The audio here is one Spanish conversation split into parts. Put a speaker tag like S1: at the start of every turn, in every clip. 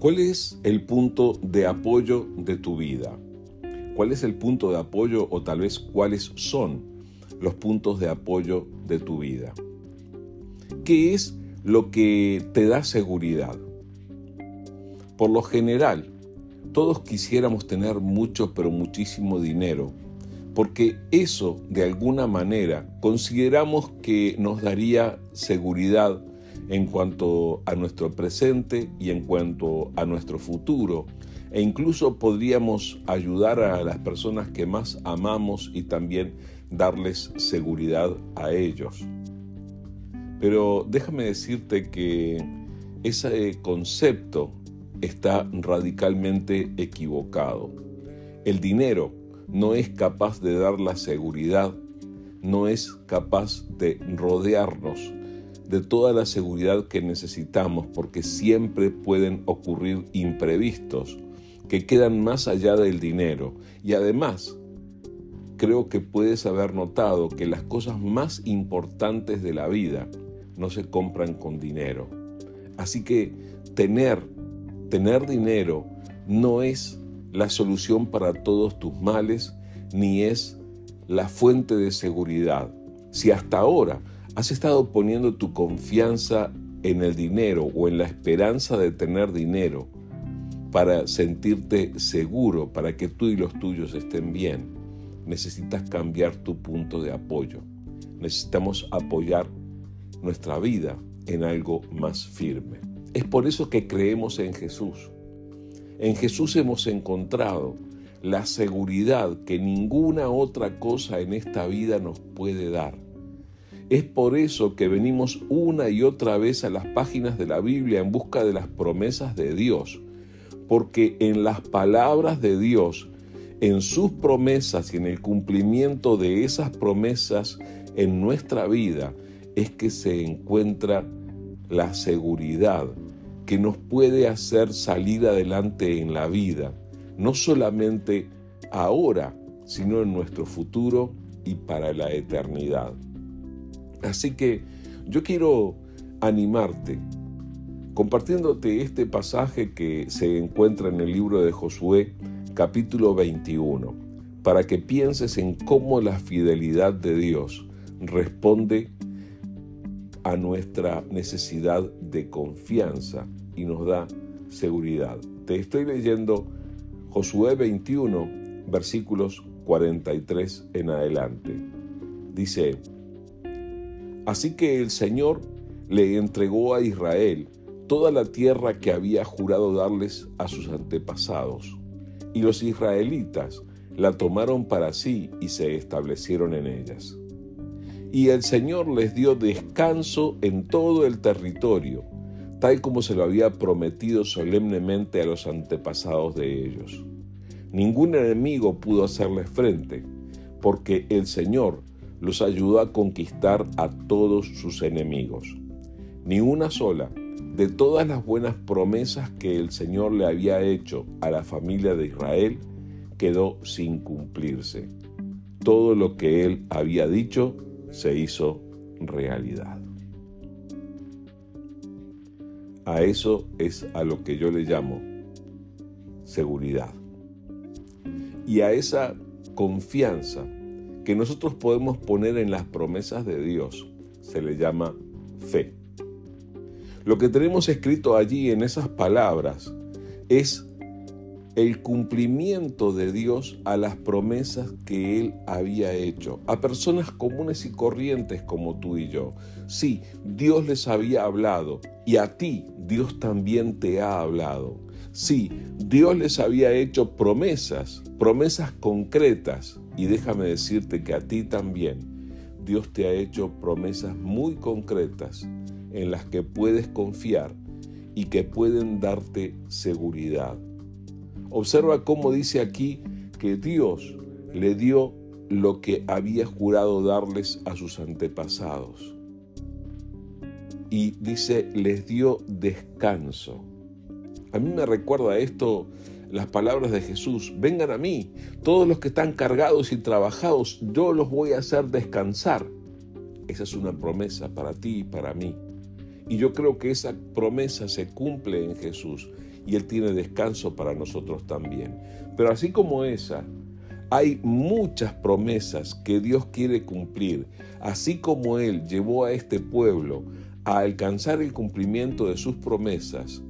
S1: ¿Cuál es el punto de apoyo de tu vida? ¿Cuál es el punto de apoyo o tal vez cuáles son los puntos de apoyo de tu vida? ¿Qué es lo que te da seguridad? Por lo general, todos quisiéramos tener mucho pero muchísimo dinero, porque eso de alguna manera consideramos que nos daría seguridad en cuanto a nuestro presente y en cuanto a nuestro futuro, e incluso podríamos ayudar a las personas que más amamos y también darles seguridad a ellos. Pero déjame decirte que ese concepto está radicalmente equivocado. El dinero no es capaz de dar la seguridad, no es capaz de rodearnos de toda la seguridad que necesitamos porque siempre pueden ocurrir imprevistos que quedan más allá del dinero. Y además, creo que puedes haber notado que las cosas más importantes de la vida no se compran con dinero. Así que tener, tener dinero no es la solución para todos tus males, ni es la fuente de seguridad. Si hasta ahora has estado poniendo tu confianza en el dinero o en la esperanza de tener dinero para sentirte seguro, para que tú y los tuyos estén bien, necesitas cambiar tu punto de apoyo. Necesitamos apoyar nuestra vida en algo más firme. Es por eso que creemos en Jesús. En Jesús hemos encontrado la seguridad que ninguna otra cosa en esta vida nos puede dar. Es por eso que venimos una y otra vez a las páginas de la Biblia en busca de las promesas de Dios, porque en las palabras de Dios, en sus promesas y en el cumplimiento de esas promesas en nuestra vida, es que se encuentra la seguridad que nos puede hacer salir adelante en la vida, no solamente ahora, sino en nuestro futuro y para la eternidad. Así que yo quiero animarte compartiéndote este pasaje que se encuentra en el libro de Josué capítulo 21, para que pienses en cómo la fidelidad de Dios responde a nuestra necesidad de confianza y nos da seguridad. Te estoy leyendo Josué 21, versículos 43 en adelante. Dice, Así que el Señor le entregó a Israel toda la tierra que había jurado darles a sus antepasados, y los israelitas la tomaron para sí y se establecieron en ellas. Y el Señor les dio descanso en todo el territorio, tal como se lo había prometido solemnemente a los antepasados de ellos. Ningún enemigo pudo hacerles frente, porque el Señor los ayudó a conquistar a todos sus enemigos. Ni una sola de todas las buenas promesas que el Señor le había hecho a la familia de Israel quedó sin cumplirse. Todo lo que él había dicho se hizo realidad. A eso es a lo que yo le llamo seguridad. Y a esa confianza que nosotros podemos poner en las promesas de Dios se le llama fe. Lo que tenemos escrito allí en esas palabras es el cumplimiento de Dios a las promesas que Él había hecho a personas comunes y corrientes como tú y yo. Sí, Dios les había hablado y a ti Dios también te ha hablado. Sí, Dios les había hecho promesas, promesas concretas y déjame decirte que a ti también Dios te ha hecho promesas muy concretas en las que puedes confiar y que pueden darte seguridad. Observa cómo dice aquí que Dios le dio lo que había jurado darles a sus antepasados. Y dice, les dio descanso. A mí me recuerda esto las palabras de Jesús, vengan a mí, todos los que están cargados y trabajados, yo los voy a hacer descansar. Esa es una promesa para ti y para mí. Y yo creo que esa promesa se cumple en Jesús. y Él tiene descanso para nosotros también. Pero así como esa, hay muchas promesas que Dios quiere cumplir, así como Él llevó a este pueblo a alcanzar el cumplimiento de sus promesas,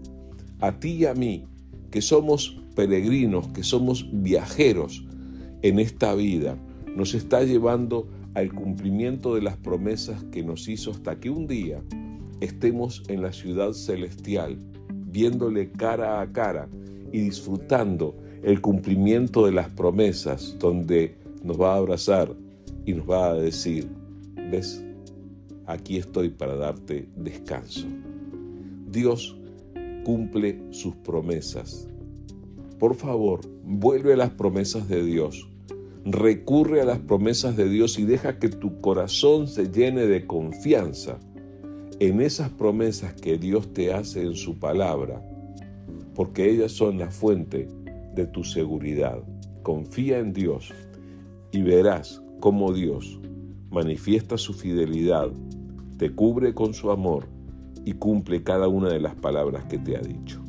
S1: a ti y a mí, que somos peregrinos, que somos viajeros en esta vida, nos está llevando al cumplimiento de las promesas que nos hizo hasta que un día estemos en la ciudad celestial, viéndole cara a cara y disfrutando el cumplimiento de las promesas, donde nos va a abrazar y nos va a decir, ves, aquí estoy para darte descanso. Dios cumple sus promesas. Por favor, vuelve a las promesas de Dios. Recurre a las promesas de Dios y deja que tu corazón se llene de confianza en esas promesas que Dios te hace en su palabra, porque ellas son la fuente de tu seguridad. Confía en Dios y verás cómo Dios manifiesta su fidelidad, te cubre con su amor y cumple cada una de las palabras que te ha dicho.